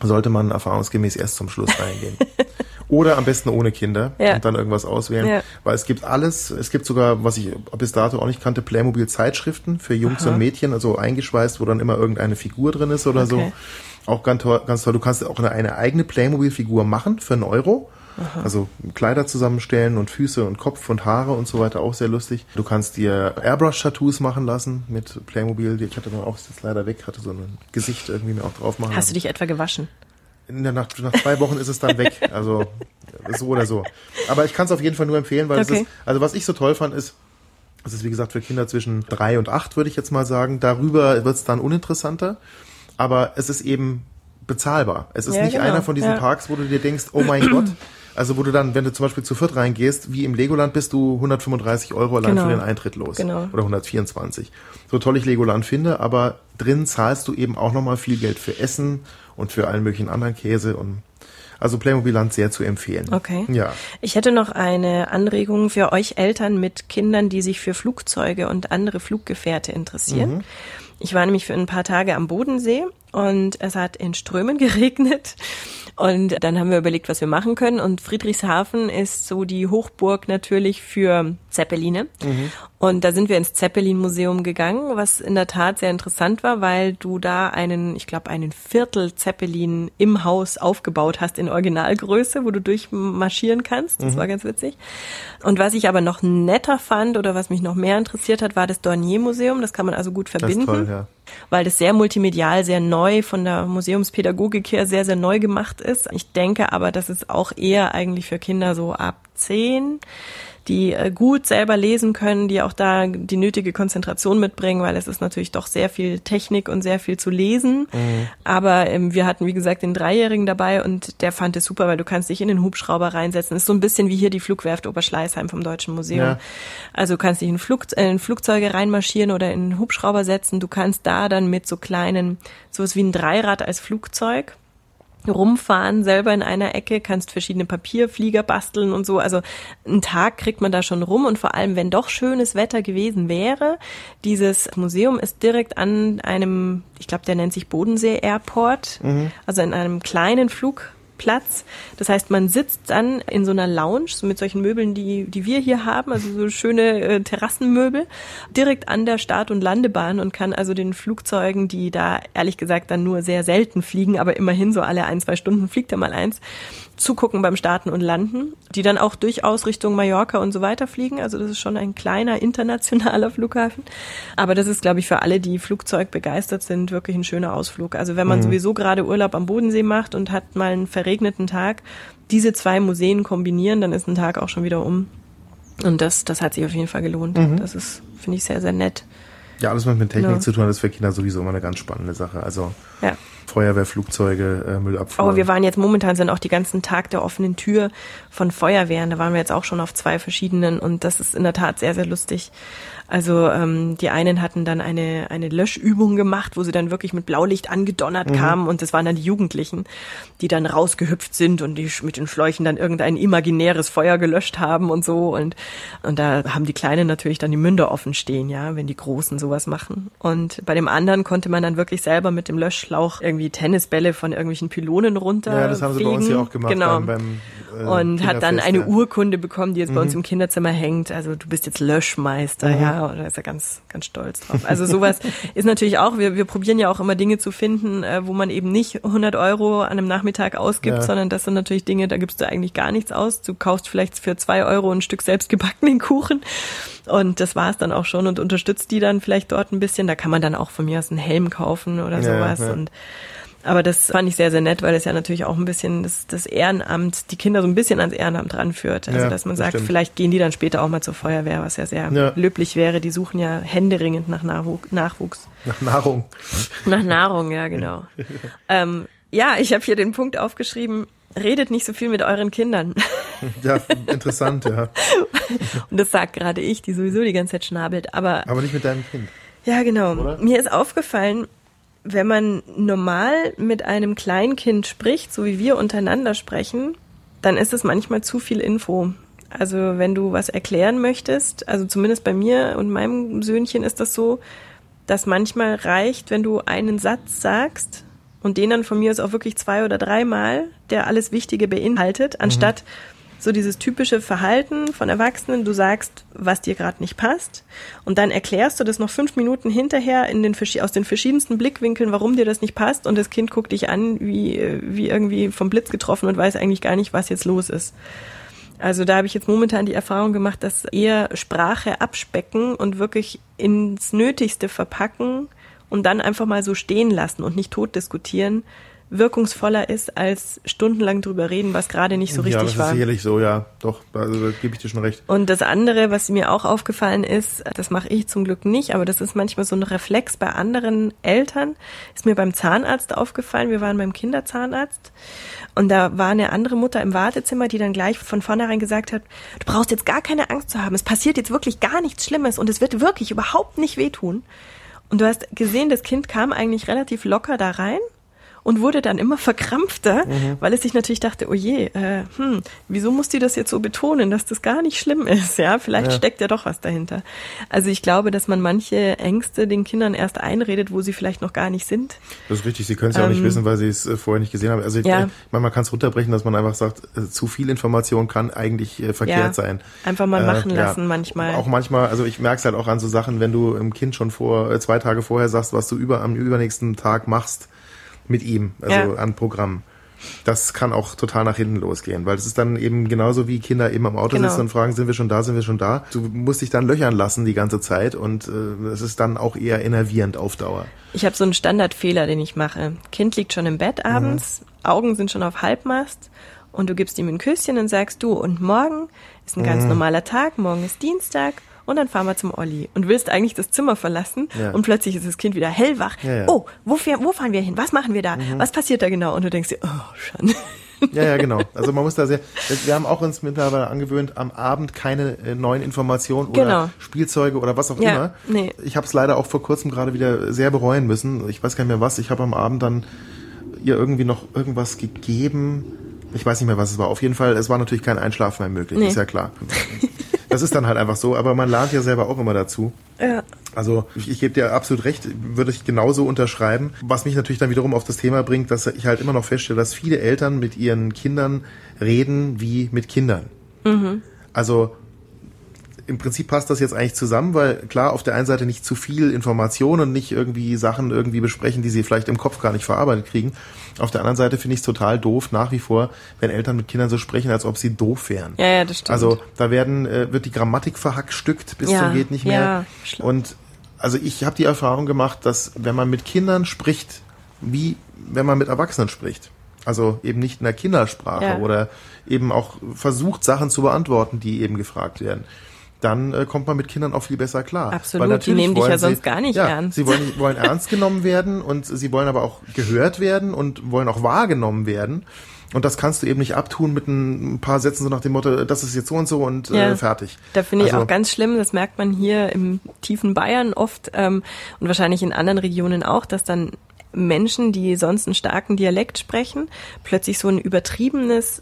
sollte man erfahrungsgemäß erst zum Schluss reingehen. Oder am besten ohne Kinder Ja. und dann irgendwas auswählen. Ja. Weil es gibt alles, es gibt sogar, was ich bis dato auch nicht kannte, Playmobil-Zeitschriften für Jungs Aha. und Mädchen, also eingeschweißt, wo dann immer irgendeine Figur drin ist oder Okay. so. Auch ganz toll, ganz toll. Du kannst auch eine, eine eigene Playmobil-Figur machen für einen Euro. Also Kleider zusammenstellen und Füße und Kopf und Haare und so weiter, auch sehr lustig. Du kannst dir Airbrush-Tattoos machen lassen mit Playmobil. Ich hatte dann auch, ist jetzt leider weg, hatte so ein Gesicht irgendwie mir auch drauf machen Hast du dich etwa gewaschen? In der Nacht, nach zwei Wochen ist es dann weg. Also so oder so. Aber ich kann es auf jeden Fall nur empfehlen, weil Okay. es ist, also was ich so toll fand, ist, es ist wie gesagt für Kinder zwischen drei und acht, würde ich jetzt mal sagen. Darüber wird es dann uninteressanter. Aber es ist eben bezahlbar. Es ist Ja, nicht genau. einer von diesen Ja. Parks, wo du dir denkst, oh mein Gott, Also wo du dann, wenn du zum Beispiel zu viert reingehst, wie im Legoland bist du 135 Euro allein Genau. für den Eintritt los. Genau. Oder 124. So toll ich Legoland finde, aber drin zahlst du eben auch nochmal viel Geld für Essen und für allen möglichen anderen Käse und also Playmobil-Land sehr zu empfehlen. Okay. Ja. Ich hätte noch eine Anregung für euch Eltern mit Kindern, die sich für Flugzeuge und andere Fluggefährte interessieren. Ich war nämlich für ein paar Tage am Bodensee und es hat in Strömen geregnet. Und dann haben wir überlegt, was wir machen können. Und Friedrichshafen ist so die Hochburg natürlich für Zeppeline. Und da sind wir ins Zeppelin-Museum gegangen, was in der Tat sehr interessant war, weil du da einen, ich glaube, einen Viertel Zeppelin im Haus aufgebaut hast in Originalgröße, wo du durchmarschieren kannst. Das war ganz witzig. Und was ich aber noch netter fand oder was mich noch mehr interessiert hat, war das Dornier-Museum. Das kann man also gut Das verbinden ist toll, ja. Weil das sehr multimedial, sehr neu von der Museumspädagogik her sehr, sehr neu gemacht ist. Ich denke aber, dass es auch eher eigentlich für Kinder so ab zehn, die äh, gut selber lesen können, die auch da die nötige Konzentration mitbringen, weil es ist natürlich doch sehr viel Technik und sehr viel zu lesen. Aber ähm, wir hatten, wie gesagt, den Dreijährigen dabei und der fand es super, weil du kannst dich in den Hubschrauber reinsetzen. Ist so ein bisschen wie hier die Flugwerft Oberschleißheim vom Deutschen Museum. Ja. Also du kannst dich in, Flug, äh, in Flugzeuge reinmarschieren oder in Hubschrauber setzen. Du kannst da dann mit so kleinen, sowas wie ein Dreirad als Flugzeug rumfahren, selber in einer Ecke, kannst verschiedene Papierflieger basteln und so. Also einen Tag kriegt man da schon rum und vor allem, wenn doch schönes Wetter gewesen wäre, dieses Museum ist direkt an einem, ich glaube, der nennt sich Bodensee Airport, also in einem kleinen Flug Platz. Das heißt, man sitzt dann in so einer Lounge, so mit solchen Möbeln, die, die wir hier haben, also so schöne äh, Terrassenmöbel, direkt an der Start- und Landebahn und kann also den Flugzeugen, die da ehrlich gesagt dann nur sehr selten fliegen, aber immerhin so alle ein, zwei Stunden fliegt da mal eins, zugucken beim Starten und Landen, die dann auch durchaus Richtung Mallorca und so weiter fliegen. Also das ist schon ein kleiner internationaler Flughafen. Aber das ist, glaube ich, für alle, die Flugzeug begeistert sind, wirklich ein schöner Ausflug. Also wenn man sowieso gerade Urlaub am Bodensee macht und hat mal einen verregneten Tag, diese zwei Museen kombinieren, dann ist ein Tag auch schon wieder um. Und das, das hat sich auf jeden Fall gelohnt. Das ist, finde ich, sehr, sehr nett. Ja, alles was mit Technik Ja. zu tun hat, ist für Kinder sowieso immer eine ganz spannende Sache. Also Ja. Feuerwehr, Flugzeuge, äh, Müllabfuhr. Aber wir waren jetzt momentan sind auch die ganzen Tag der offenen Tür von Feuerwehren. Da waren wir jetzt auch schon auf zwei verschiedenen und das ist in der Tat sehr, sehr lustig. Also ähm, die einen hatten dann eine, eine Löschübung gemacht, wo sie dann wirklich mit Blaulicht angedonnert kamen und das waren dann die Jugendlichen, die dann rausgehüpft sind und die mit den Schläuchen dann irgendein imaginäres Feuer gelöscht haben und so und und da haben die Kleinen natürlich dann die Münder offen stehen, ja, wenn die Großen sowas machen. Und bei dem anderen konnte man dann wirklich selber mit dem Löschschlauch irgendwie Tennisbälle von irgendwelchen Pylonen runter ja, das haben sie bei uns ja auch gemacht genau. beim, beim äh, und hat dann eine. Mhm. Urkunde bekommen, die jetzt bei uns im Kinderzimmer hängt. Also du bist jetzt Löschmeister, ja, und da ist er ganz, ganz stolz drauf. Also sowas ist natürlich auch, wir, wir probieren ja auch immer Dinge zu finden, äh, wo man eben nicht 100 Euro an einem Nachmittag ausgibt, Ja. sondern das sind natürlich Dinge, da gibst du eigentlich gar nichts aus. Du kaufst vielleicht für zwei Euro ein Stück selbstgebackenen Kuchen und das war's dann auch schon und unterstützt die dann vielleicht dort ein bisschen. Da kann man dann auch von mir aus einen Helm kaufen oder Ja, sowas ja. und aber das fand ich sehr, sehr nett, weil es ja natürlich auch ein bisschen das, das Ehrenamt, die Kinder so ein bisschen ans Ehrenamt ranführt. Also Ja, dass man das sagt, stimmt. vielleicht gehen die dann später auch mal zur Feuerwehr, was ja sehr Ja. löblich wäre. Die suchen ja händeringend nach Nachwu- Nachwuchs. Nach Nahrung. Nach Nahrung, ja, genau. ähm, ja, ich habe hier den Punkt aufgeschrieben, redet nicht so viel mit euren Kindern. Ja, interessant, ja. Und das sagt gerade ich, die sowieso die ganze Zeit schnabelt. Aber Aber nicht mit deinem Kind. Ja, genau. Oder? Mir ist aufgefallen, wenn man normal mit einem Kleinkind spricht, so wie wir untereinander sprechen, dann ist es manchmal zu viel Info. Also wenn du was erklären möchtest, also zumindest bei mir und meinem Söhnchen ist das so, dass manchmal reicht, wenn du einen Satz sagst und den dann von mir aus auch wirklich zwei oder dreimal, der alles Wichtige beinhaltet, anstatt so dieses typische Verhalten von Erwachsenen, du sagst, was dir gerade nicht passt und dann erklärst du das noch fünf Minuten hinterher in den, aus den verschiedensten Blickwinkeln, warum dir das nicht passt und das Kind guckt dich an wie, äh, wie irgendwie vom Blitz getroffen und weiß eigentlich gar nicht, was jetzt los ist. Also da habe ich jetzt momentan die Erfahrung gemacht, dass eher Sprache abspecken und wirklich ins Nötigste verpacken und dann einfach mal so stehen lassen und nicht tot diskutieren, wirkungsvoller ist, als stundenlang drüber reden, was gerade nicht so ja, richtig das war. ist sicherlich so, ja. Doch, also da gebe ich dir schon recht. Und das andere, was mir auch aufgefallen ist, das mache ich zum Glück nicht, aber das ist manchmal so ein Reflex bei anderen Eltern, ist mir beim Zahnarzt aufgefallen. Wir waren beim Kinderzahnarzt und da war eine andere Mutter im Wartezimmer, die dann gleich von vornherein gesagt hat, du brauchst jetzt gar keine Angst zu haben. Es passiert jetzt wirklich gar nichts Schlimmes und es wird wirklich überhaupt nicht wehtun. Und du hast gesehen, das Kind kam eigentlich relativ locker da rein und wurde dann immer verkrampfter, Mhm. weil es sich natürlich dachte, oh je, äh, hm, wieso muss die das jetzt so betonen, dass das gar nicht schlimm ist, ja? Vielleicht Ja. steckt ja doch was dahinter. Also ich glaube, dass man manche Ängste den Kindern erst einredet, wo sie vielleicht noch gar nicht sind. Das ist richtig, sie können es ja auch nicht Ähm, wissen, weil sie es äh, vorher nicht gesehen haben. Also ich, Ja. äh, ich meine, man kann es runterbrechen, dass man einfach sagt, äh, zu viel Information kann eigentlich äh, verkehrt Ja. sein. Einfach mal machen Äh, lassen manchmal. Auch manchmal, also ich merke es halt auch an so Sachen, wenn du im Kind schon vor zwei Tage vorher sagst, was du über am übernächsten Tag machst mit ihm, also Ja. an Programm. Das kann auch total nach hinten losgehen, weil es ist dann eben genauso wie Kinder eben am Auto Genau. sitzen und fragen, sind wir schon da, sind wir schon da. Du musst dich dann löchern lassen die ganze Zeit und äh, es ist dann auch eher enervierend auf Dauer. Ich habe so einen Standardfehler, den ich mache. Kind liegt schon im Bett abends, Augen sind schon auf Halbmast und du gibst ihm ein Küsschen und sagst du, und morgen ist ein Mhm. ganz normaler Tag, morgen ist Dienstag und dann fahren wir zum Olli und willst eigentlich das Zimmer verlassen Ja. und plötzlich ist das Kind wieder hellwach. Ja, ja. Oh, wo, wo fahren wir hin? Was machen wir da? Was passiert da genau? Und du denkst dir, oh, schon. Ja, ja, genau. Also man muss da sehr. Wir haben auch uns mittlerweile angewöhnt, am Abend keine äh, neuen Informationen oder Genau. Spielzeuge oder was auch Ja, immer. nee. Ich habe es leider auch vor kurzem gerade wieder sehr bereuen müssen. Ich weiß gar nicht mehr was. Ich habe am Abend dann ihr irgendwie noch irgendwas gegeben. Ich weiß nicht mehr, was es war. Auf jeden Fall, es war natürlich kein Einschlafen mehr möglich, Nee. ist ja klar. Das ist dann halt einfach so, aber man lernt ja selber auch immer dazu. Ja. Also ich, ich gebe dir absolut recht, würde ich genauso unterschreiben. Was mich natürlich dann wiederum auf das Thema bringt, dass ich halt immer noch feststelle, dass viele Eltern mit ihren Kindern reden wie mit Kindern. Also im Prinzip passt das jetzt eigentlich zusammen, weil klar, auf der einen Seite nicht zu viel Information und nicht irgendwie Sachen irgendwie besprechen, die sie vielleicht im Kopf gar nicht verarbeitet kriegen. Auf der anderen Seite finde ich es total doof nach wie vor, wenn Eltern mit Kindern so sprechen, als ob sie doof wären. Ja, ja, das stimmt. Also da werden äh, wird die Grammatik verhackstückt bis Ja, zum geht nicht mehr. ja, und also ich habe die Erfahrung gemacht, dass wenn man mit Kindern spricht, wie wenn man mit Erwachsenen spricht, also eben nicht in der Kindersprache Ja. oder eben auch versucht Sachen zu beantworten, die eben gefragt werden. Dann äh, kommt man mit Kindern auch viel besser klar. Absolut, Weil die natürlich nehmen dich ja sie- sonst gar nicht ja, ernst. Sie wollen, wollen ernst genommen werden und sie wollen aber auch gehört werden und wollen auch wahrgenommen werden. Und das kannst du eben nicht abtun mit ein paar Sätzen so nach dem Motto, das ist jetzt so und so und Ja. äh, fertig. Da finde ich Also- auch ganz schlimm, das merkt man hier im tiefen Bayern oft ähm, und wahrscheinlich in anderen Regionen auch, dass dann Menschen, die sonst einen starken Dialekt sprechen, plötzlich so ein übertriebenes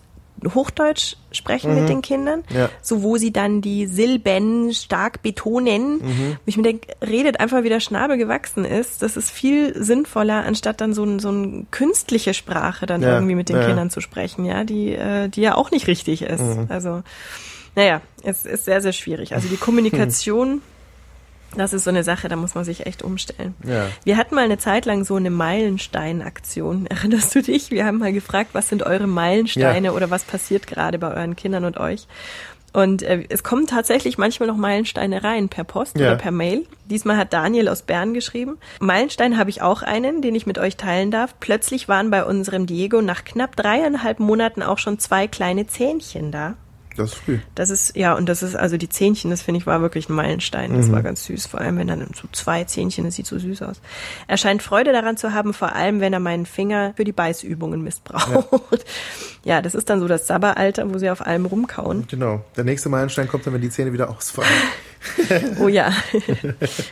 Hochdeutsch sprechen mit den Kindern, Mhm. Ja. so wo sie dann die Silben stark betonen. Mhm. Ich mir denke, redet einfach, wie der Schnabel gewachsen ist. Das ist viel sinnvoller, anstatt dann so, ein, so eine künstliche Sprache dann Ja, irgendwie mit den ja. Kindern zu sprechen, ja, die, äh, die ja auch nicht richtig ist. Mhm. Also, naja, es ist sehr, sehr schwierig. Also die Kommunikation, das ist so eine Sache, da muss man sich echt umstellen. Ja. Wir hatten mal eine Zeit lang so eine Meilenstein-Aktion. Erinnerst du dich? Wir haben mal gefragt, was sind eure Meilensteine Ja. oder was passiert gerade bei euren Kindern und euch? Und äh, es kommen tatsächlich manchmal noch Meilensteine rein, per Post Ja. oder per Mail. Diesmal hat Daniel aus Bern geschrieben. Meilenstein habe ich auch einen, den ich mit euch teilen darf. Plötzlich waren bei unserem Diego nach knapp dreieinhalb Monaten auch schon zwei kleine Zähnchen da. Das ist früh. Das ist, ja, und das ist, also die Zähnchen, das finde ich war wirklich ein Meilenstein. Das war ganz süß, vor allem wenn dann so zwei Zähnchen, das sieht so süß aus. Er scheint Freude daran zu haben, vor allem wenn er meinen Finger für die Beißübungen missbraucht. Ja, das ist dann so das Sabberalter, wo sie auf allem rumkauen. Genau. Der nächste Meilenstein kommt dann, wenn die Zähne wieder ausfallen. Oh ja.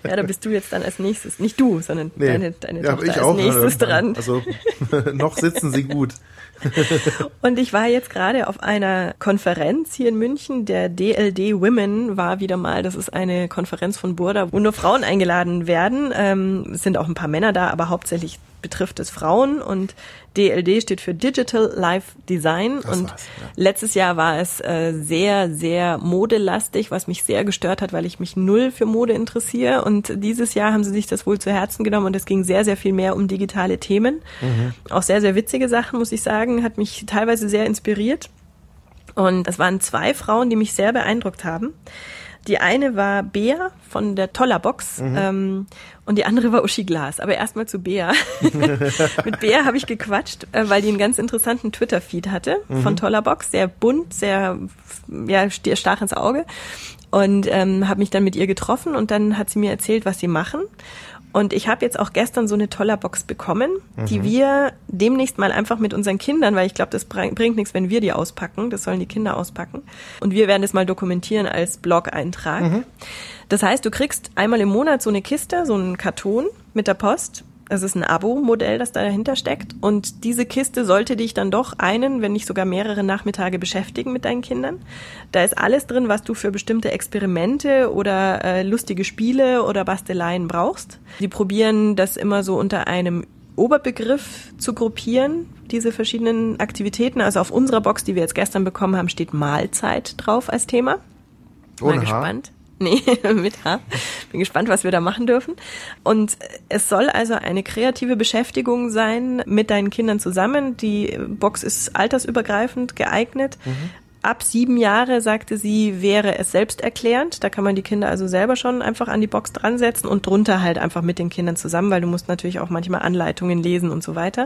ja, da bist du jetzt dann als nächstes. Nicht du, sondern deine, deine Ja, Tochter ich als auch nächstes irgendwann. dran. Also noch sitzen sie gut. Und ich war jetzt gerade auf einer Konferenz hier in München. Der DLD Women war wieder mal, das ist eine Konferenz von Burda, wo nur Frauen eingeladen werden. Ähm, es sind auch ein paar Männer da, aber hauptsächlich betrifft es Frauen. Und DLD steht für Digital Life Design. Das und ja. letztes Jahr war es äh, sehr, sehr modelastig, was mich sehr gestört hat, weil ich mich null für Mode interessiere. Und dieses Jahr haben sie sich das wohl zu Herzen genommen und es ging sehr, sehr viel mehr um digitale Themen. Auch sehr, sehr witzige Sachen, muss ich sagen, hat mich teilweise sehr inspiriert. Und es waren zwei Frauen, die mich sehr beeindruckt haben. Die eine war Bea von der Toller Box Mhm. ähm, und die andere war Uschi Glas. Aber erstmal zu Bea. Mit Bea habe ich gequatscht, äh, weil die einen ganz interessanten Twitter-Feed hatte Mhm. von Toller Box. Sehr bunt, sehr ja, st- stach ins Auge. Und ähm, habe mich dann mit ihr getroffen und dann hat sie mir erzählt, was sie machen. Und ich habe jetzt auch gestern so eine Toller-Box bekommen, die wir demnächst mal einfach mit unseren Kindern, weil ich glaube, das bring- bringt nichts, wenn wir die auspacken. Das sollen die Kinder auspacken. Und wir werden das mal dokumentieren als Blog-Eintrag. Das heißt, du kriegst einmal im Monat so eine Kiste, so einen Karton mit der Post. Es ist ein Abo-Modell, das da dahinter steckt. Und diese Kiste sollte dich dann doch einen, wenn nicht sogar mehrere Nachmittage beschäftigen mit deinen Kindern. Da ist alles drin, was du für bestimmte Experimente oder äh, lustige Spiele oder Basteleien brauchst. Die probieren das immer so unter einem Oberbegriff zu gruppieren, diese verschiedenen Aktivitäten. Also auf unserer Box, die wir jetzt gestern bekommen haben, steht Mahlzeit drauf als Thema. Mal Ohne Haar? Nee, mit Haar. Bin gespannt, was wir da machen dürfen. Und es soll also eine kreative Beschäftigung sein mit deinen Kindern zusammen. Die Box ist altersübergreifend geeignet. Ab sieben Jahre, sagte sie, wäre es selbsterklärend. Da kann man die Kinder also selber schon einfach an die Box dran setzen und drunter halt einfach mit den Kindern zusammen, weil du musst natürlich auch manchmal Anleitungen lesen und so weiter.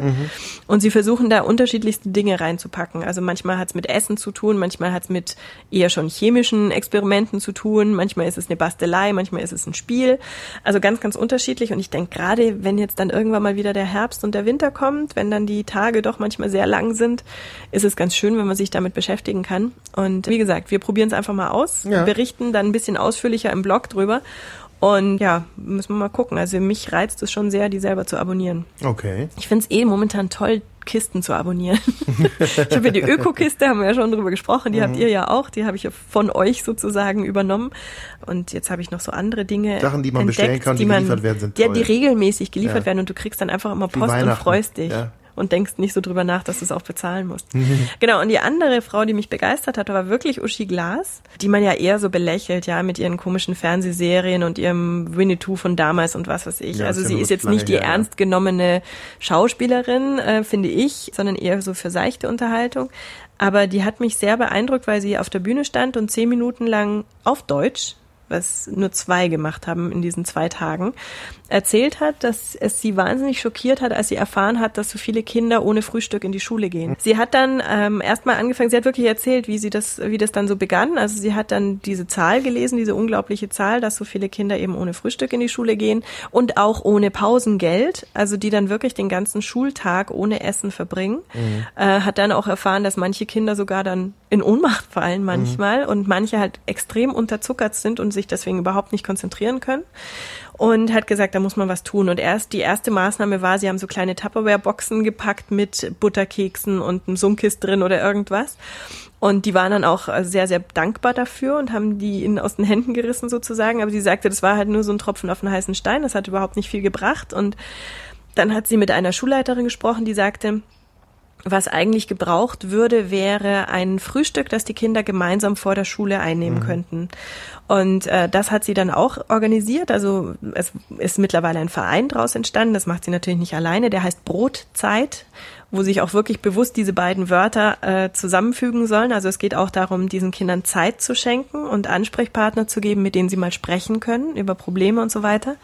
Und sie versuchen da unterschiedlichste Dinge reinzupacken. Also manchmal hat's mit Essen zu tun, manchmal hat's mit eher schon chemischen Experimenten zu tun, manchmal ist es eine Bastelei, manchmal ist es ein Spiel. Also ganz, ganz unterschiedlich. Und ich denke, gerade wenn jetzt dann irgendwann mal wieder der Herbst und der Winter kommt, wenn dann die Tage doch manchmal sehr lang sind, ist es ganz schön, wenn man sich damit beschäftigen kann. Und wie gesagt, wir probieren es einfach mal aus, Ja. berichten dann ein bisschen ausführlicher im Blog drüber. Und ja, müssen wir mal gucken. Also mich reizt es schon sehr, die selber zu abonnieren. Okay. Ich finde es eh momentan toll, Kisten zu abonnieren. ich habe ja die Öko-Kiste, haben wir ja schon drüber gesprochen, die habt ihr ja auch, die habe ich ja von euch sozusagen übernommen. Und jetzt habe ich noch so andere Dinge. Sachen, die man entdeckt, bestellen kann, die geliefert werden, sind Ja, toll. die regelmäßig geliefert Ja. werden und du kriegst dann einfach immer Post und freust dich. ja. Und denkst nicht so drüber nach, dass du es auch bezahlen musst. Genau, und die andere Frau, die mich begeistert hat, war wirklich Uschi Glas, die man ja eher so belächelt, ja, mit ihren komischen Fernsehserien und ihrem Winnetou von damals und was weiß ich. Ja, also sie ist jetzt nicht die her, ernst genommene Schauspielerin, äh, finde ich, sondern eher so für seichte Unterhaltung. Aber die hat mich sehr beeindruckt, weil sie auf der Bühne stand und zehn Minuten lang auf Deutsch, was nur zwei gemacht haben in diesen zwei Tagen, erzählt hat, dass es sie wahnsinnig schockiert hat, als sie erfahren hat, dass so viele Kinder ohne Frühstück in die Schule gehen. Sie hat dann ähm, erstmal angefangen, sie hat wirklich erzählt, wie sie das, wie das dann so begann. Also sie hat dann diese Zahl gelesen, diese unglaubliche Zahl, dass so viele Kinder eben ohne Frühstück in die Schule gehen und auch ohne Pausengeld, also die dann wirklich den ganzen Schultag ohne Essen verbringen. Äh, hat dann auch erfahren, dass manche Kinder sogar dann in Ohnmacht fallen manchmal und manche halt extrem unterzuckert sind und sich deswegen überhaupt nicht konzentrieren können und hat gesagt, da muss man was tun. Und erst die erste Maßnahme war, sie haben so kleine Tupperware-Boxen gepackt mit Butterkeksen und einem Sunkis drin oder irgendwas. Und die waren dann auch sehr, sehr dankbar dafür und haben die ihnen aus den Händen gerissen sozusagen. Aber sie sagte, das war halt nur so ein Tropfen auf den heißen Stein. Das hat überhaupt nicht viel gebracht. Und dann hat sie mit einer Schulleiterin gesprochen, die sagte, was eigentlich gebraucht würde, wäre ein Frühstück, das die Kinder gemeinsam vor der Schule einnehmen könnten. Und äh, das hat sie dann auch organisiert. Also es ist mittlerweile ein Verein daraus entstanden. Das macht sie natürlich nicht alleine. Der heißt Brotzeit, wo sich auch wirklich bewusst diese beiden Wörter äh, zusammenfügen sollen. Also es geht auch darum, diesen Kindern Zeit zu schenken und Ansprechpartner zu geben, mit denen sie mal sprechen können über Probleme und so weiter.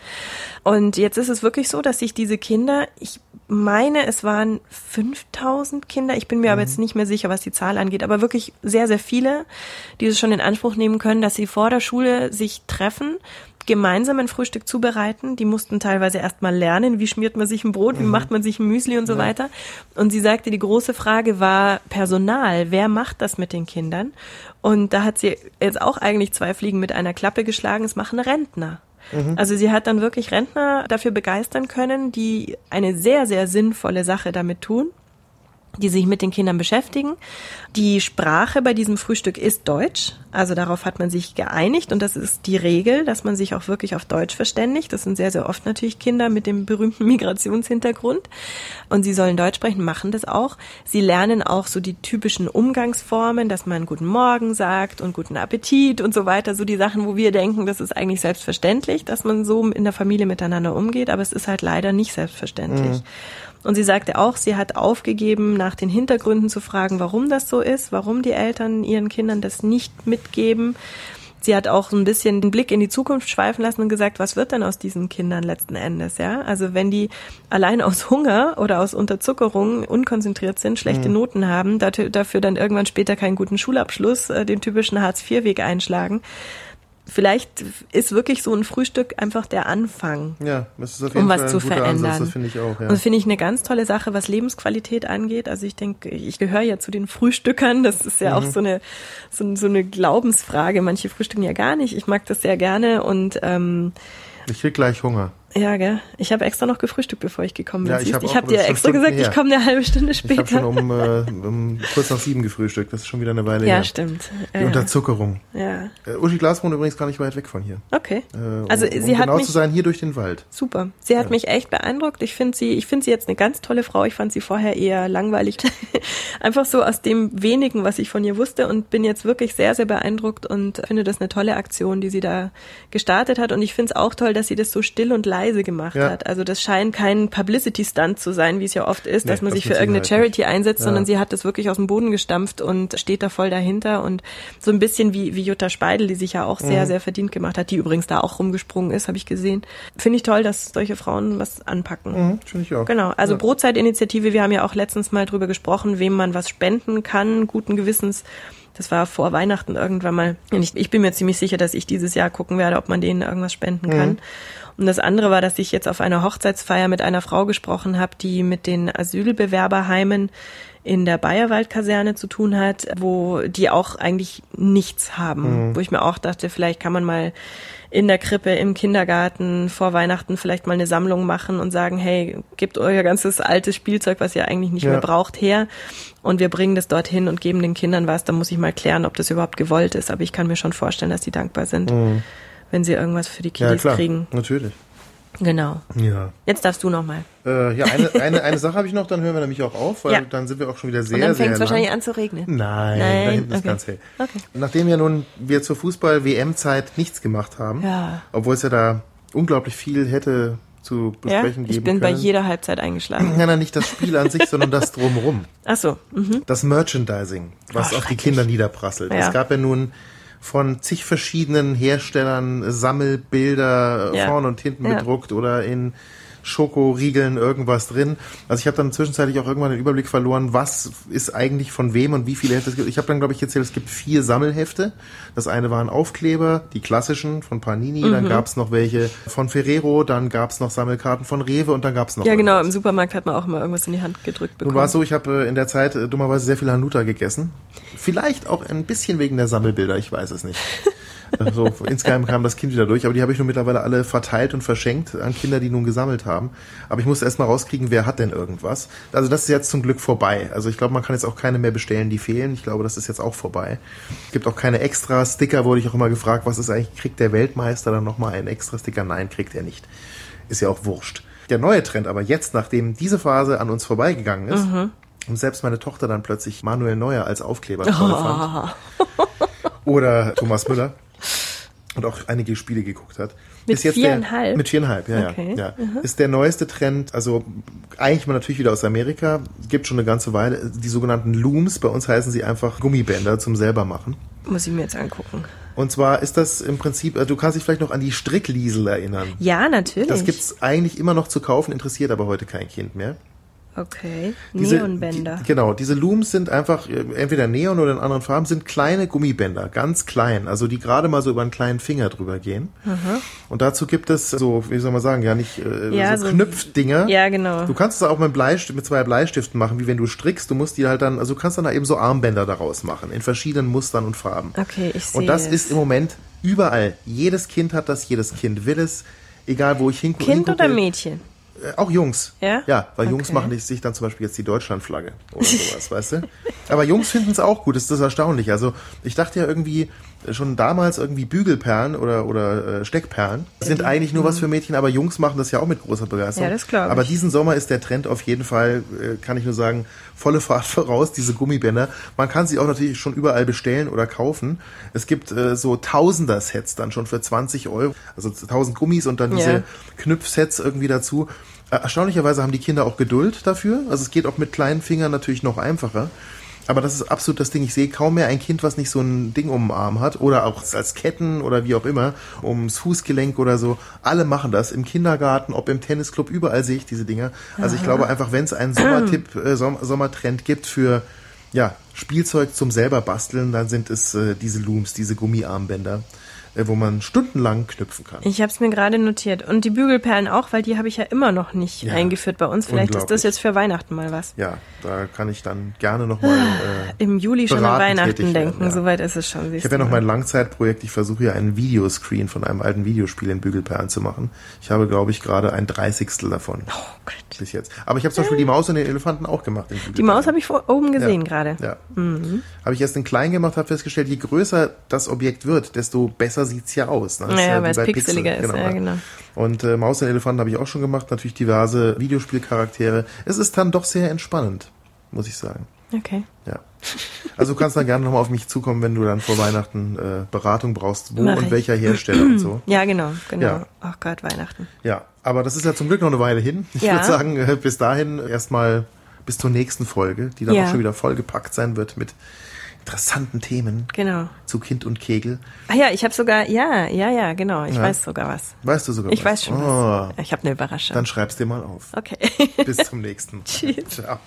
Und jetzt ist es wirklich so, dass sich diese Kinder, ich meine, es waren 5000 Kinder, ich bin mir aber jetzt nicht mehr sicher, was die Zahl angeht, aber wirklich sehr, sehr viele, die es schon in Anspruch nehmen können, dass sie vor der Schule sich treffen, gemeinsam ein Frühstück zubereiten. Die mussten teilweise erst mal lernen, wie schmiert man sich ein Brot, wie macht man sich ein Müsli und so weiter. Und sie sagte, die große Frage war Personal. Wer macht das mit den Kindern? Und da hat sie jetzt auch eigentlich zwei Fliegen mit einer Klappe geschlagen. Es machen Rentner. Also sie hat dann wirklich Rentner dafür begeistern können, die eine sehr, sehr sinnvolle Sache damit tun die sich mit den Kindern beschäftigen. Die Sprache bei diesem Frühstück ist Deutsch. Also darauf hat man sich geeinigt und das ist die Regel, dass man sich auch wirklich auf Deutsch verständigt. Das sind sehr, sehr oft natürlich Kinder mit dem berühmten Migrationshintergrund und sie sollen Deutsch sprechen, machen das auch. Sie lernen auch so die typischen Umgangsformen, dass man guten Morgen sagt und guten Appetit und so weiter. So die Sachen, wo wir denken, das ist eigentlich selbstverständlich, dass man so in der Familie miteinander umgeht, aber es ist halt leider nicht selbstverständlich. Und sie sagte auch, sie hat aufgegeben, nach den Hintergründen zu fragen, warum das so ist, warum die Eltern ihren Kindern das nicht mitgeben. sie hat auch ein bisschen den Blick in die Zukunft schweifen lassen und gesagt, was wird denn aus diesen Kindern letzten Endes, ja? Also wenn die allein aus Hunger oder aus Unterzuckerung unkonzentriert sind, schlechte Noten haben, dafür, dafür dann irgendwann später keinen guten Schulabschluss, äh, den typischen Hartz-IV-Weg einschlagen, vielleicht ist wirklich so ein Frühstück einfach der Anfang. Ja, das ist auf jeden um Fall was ein zu verändern. Ansatz, das finde ich auch, ja. Und das finde ich eine ganz tolle Sache, was Lebensqualität angeht. Also ich denke, ich gehöre ja zu den Frühstückern. Das ist ja auch Mhm. so eine so, so eine Glaubensfrage. Manche frühstücken ja gar nicht. Ich mag das sehr gerne und ähm, Ich krieg gleich Hunger. Ja, gell. Ich habe extra noch gefrühstückt, bevor ich gekommen bin. Ja, ich Siehst, hab habe dir extra gesagt, her. ich komme eine halbe Stunde Ich habe schon später. um, äh, um kurz nach sieben gefrühstückt. Das ist schon wieder eine Weile Ja, her. stimmt. Die Ja, ja. Unterzuckerung. ja. Äh, Uschi Glas wohnt übrigens gar nicht weit weg von hier. Okay. Äh, Also um, um sie hat genau mich zu sein, hier durch den Wald. Super. Sie hat mich echt beeindruckt. Ich finde sie, ich finde sie jetzt eine ganz tolle Frau. Ich fand sie vorher eher langweilig. Einfach so aus dem wenigen, was ich von ihr wusste und bin jetzt wirklich sehr, sehr beeindruckt und finde das eine tolle Aktion, die sie da gestartet hat. Und ich finde es auch toll, dass sie das so still und leise gemacht Ja. hat. Also das scheint kein Publicity-Stunt zu sein, wie es ja oft ist, Nee, dass man das sich für irgendeine Charity einsetzt, Ja. sondern sie hat das wirklich aus dem Boden gestampft und steht da voll dahinter und so ein bisschen wie, wie Jutta Speidel, die sich ja auch Mhm. sehr, sehr verdient gemacht hat, die übrigens da auch rumgesprungen ist, habe ich gesehen. Finde ich toll, dass solche Frauen was anpacken. Mhm, Finde ich auch. Genau, also Ja. Brotzeitinitiative, wir haben ja auch letztens mal drüber gesprochen, wem man was spenden kann, guten Gewissens. Das war vor Weihnachten irgendwann mal. Ich, ich bin mir ziemlich sicher, dass ich dieses Jahr gucken werde, ob man denen irgendwas spenden kann. Und das andere war, dass ich jetzt auf einer Hochzeitsfeier mit einer Frau gesprochen habe, die mit den Asylbewerberheimen in der Bayerwaldkaserne zu tun hat, wo die auch eigentlich nichts haben. Wo ich mir auch dachte, vielleicht kann man mal in der Krippe, im Kindergarten vor Weihnachten vielleicht mal eine Sammlung machen und sagen, hey, gebt euer ganzes altes Spielzeug, was ihr eigentlich nicht Ja. mehr braucht, her und wir bringen das dorthin und geben den Kindern was. Da muss ich mal klären, ob das überhaupt gewollt ist. Aber ich kann mir schon vorstellen, dass die dankbar sind, wenn sie irgendwas für die Ja, Kiddies klar. kriegen. Natürlich. Genau. Ja. Jetzt darfst du noch mal. Äh, ja, eine, eine, eine Sache habe ich noch, dann hören wir nämlich auch auf, weil Ja. dann sind wir auch schon wieder sehr, Und dann fängt es wahrscheinlich an zu regnen. Nein, Nein, da hinten ist okay. ganz hell. Okay. Nachdem ja nun wir zur Fußball-WM-Zeit nichts gemacht haben, Ja. obwohl es ja da unglaublich viel hätte zu Ja, besprechen ich geben bin bei können. jeder Halbzeit eingeschlafen. Ja, nein, nicht das Spiel an sich, sondern das drumherum. Ach so. Mhm. Das Merchandising, was Oh, auf die Kinder niederprasselt. Ja. Es gab ja nun von zig verschiedenen Herstellern Sammelbilder äh, Ja. vorn und hinten Ja. bedruckt oder in Schokoriegeln irgendwas drin. Also ich habe dann zwischenzeitlich auch irgendwann den Überblick verloren, was ist eigentlich von wem und wie viele Hefte es gibt. Ich habe dann, glaube ich, gezählt, es gibt vier Sammelhefte. Das eine waren Aufkleber, die klassischen von Panini, Mhm. dann gab es noch welche von Ferrero, dann gab es noch Sammelkarten von Rewe und dann gab es noch Ja, genau. irgendwas. Im Supermarkt hat man auch immer irgendwas in die Hand gedrückt Nun bekommen. war es so, ich habe äh, in der Zeit äh, dummerweise sehr viel Hanuta gegessen. Vielleicht auch ein bisschen wegen der Sammelbilder, ich weiß es nicht. So, insgeheim kam das Kind wieder durch, aber die habe ich nun mittlerweile alle verteilt und verschenkt an Kinder, die nun gesammelt haben. Aber ich musste erst mal rauskriegen, wer hat denn irgendwas. Also das ist jetzt zum Glück vorbei. Also ich glaube, man kann jetzt auch keine mehr bestellen, die fehlen. Ich glaube, das ist jetzt auch vorbei. Es gibt auch keine extra Sticker, wurde ich auch immer gefragt, was ist eigentlich, kriegt der Weltmeister dann nochmal einen extra Sticker? Nein, kriegt er nicht. Ist ja auch wurscht. Der neue Trend aber jetzt, nachdem diese Phase an uns vorbeigegangen ist, und selbst meine Tochter dann plötzlich Manuel Neuer als Aufkleber toll fand. Oder Thomas Müller. Und auch einige Spiele geguckt hat. Mit jetzt viereinhalb? Der, mit viereinhalb, ja, Okay. ja. ja. Ist der neueste Trend, also eigentlich mal natürlich wieder aus Amerika, gibt schon eine ganze Weile, die sogenannten Looms, bei uns heißen sie einfach Gummibänder zum selber machen. Muss ich mir jetzt angucken. Und zwar ist das im Prinzip, äh, du kannst dich vielleicht noch an die Strickliesel erinnern. Ja, natürlich. Das gibt's eigentlich immer noch zu kaufen, interessiert aber heute kein Kind mehr. Okay. Diese, Neonbänder. Die, genau, diese Looms sind einfach äh, entweder Neon oder in anderen Farben, sind kleine Gummibänder, ganz klein, also die gerade mal so über einen kleinen Finger drüber gehen. Und dazu gibt es so, wie soll man sagen, ja nicht äh, Ja, so, so- Knüpfdinger. Ja, genau. Du kannst es auch mit, Bleist mit zwei Bleistiften machen, wie wenn du strickst. Du musst die halt dann, also du kannst dann da eben so Armbänder daraus machen, in verschiedenen Mustern und Farben. Okay, ich sehe Und das es. ist im Moment überall. Jedes Kind hat das, jedes Kind will es. Egal wo ich hingu Kind hingucke. oder Mädchen? Äh, Auch Jungs. Ja? Ja, weil Jungs Okay. machen sich dann zum Beispiel jetzt die Deutschlandflagge oder sowas, weißt du? Aber Jungs finden es auch gut, das ist das erstaunlich. Also ich dachte ja irgendwie schon damals irgendwie Bügelperlen oder, oder äh, Steckperlen sind eigentlich nur was für Mädchen, aber Jungs machen das ja auch mit großer Begeisterung. Ja, das glaub ich. Aber diesen Sommer ist der Trend auf jeden Fall, äh, kann ich nur sagen, volle Fahrt voraus, diese Gummibänder. Man kann sie auch natürlich schon überall bestellen oder kaufen. Es gibt äh, so Tausender-Sets dann schon für 20 Euro, also 1000 Gummis und dann diese Ja. Knüpfsets irgendwie dazu. Äh, Erstaunlicherweise haben die Kinder auch Geduld dafür. Also es geht auch mit kleinen Fingern natürlich noch einfacher. Aber das ist absolut das Ding. Ich sehe kaum mehr ein Kind, was nicht so ein Ding um den Arm hat oder auch als Ketten oder wie auch immer, ums Fußgelenk oder so. Alle machen das im Kindergarten, ob im Tennisclub, überall sehe ich diese Dinger. Also ich glaube einfach, wenn es einen Sommertipp, äh, Som Sommertrend gibt für ja, Spielzeug zum selber basteln, dann sind es äh, diese Looms, diese Gummiarmbänder wo man stundenlang knüpfen kann. Ich habe es mir gerade notiert. Und die Bügelperlen auch, weil die habe ich ja immer noch nicht Ja, eingeführt bei uns. Vielleicht ist das jetzt für Weihnachten mal was. Ja, da kann ich dann gerne nochmal. Äh, Im Juli schon an Weihnachten denken. ja. Soweit ist es schon. ich habe ja noch mein Langzeitprojekt. Ich versuche ja einen Videoscreen von einem alten Videospiel in Bügelperlen zu machen. Ich habe, glaube ich, gerade ein Dreißigstel davon Oh Gott. bis jetzt. Aber ich habe zum Beispiel die Maus und den Elefanten auch gemacht. Die Maus habe ich vor oben gesehen gerade. Ja. Habe ich erst in klein gemacht, habe festgestellt, je größer das Objekt wird, desto besser sieht's ja aus. Ne? Ist Ja, weil es pixeliger Pixel. ist, ja, genau. Und äh, Maus und Elefanten habe ich auch schon gemacht, natürlich diverse Videospielcharaktere. Es ist dann doch sehr entspannend, muss ich sagen. Okay. Ja. Also du kannst dann gerne nochmal auf mich zukommen, wenn du dann vor Weihnachten äh, Beratung brauchst, wo Mach und ich. welcher Hersteller und so. Ja, genau, genau. Ja. Ach Gott, Weihnachten. Ja, aber das ist ja zum Glück noch eine Weile hin. Ich Ja. würde sagen, äh, bis dahin erstmal bis zur nächsten Folge, die dann Ja. auch schon wieder vollgepackt sein wird mit interessanten Themen Genau. zu Kind und Kegel. Ah ja, ich habe sogar, ja, ja, ja, genau. Ich Ja. weiß sogar was. Weißt du sogar Ich was? weiß schon oh, was. Ich habe eine Überraschung. Dann schreib's dir mal auf. okay. Bis zum nächsten. Tschüss. Ciao.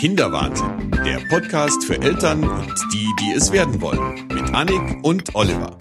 Kinderwahnsinn, der Podcast für Eltern und die, die es werden wollen. Mit Annik und Oliver.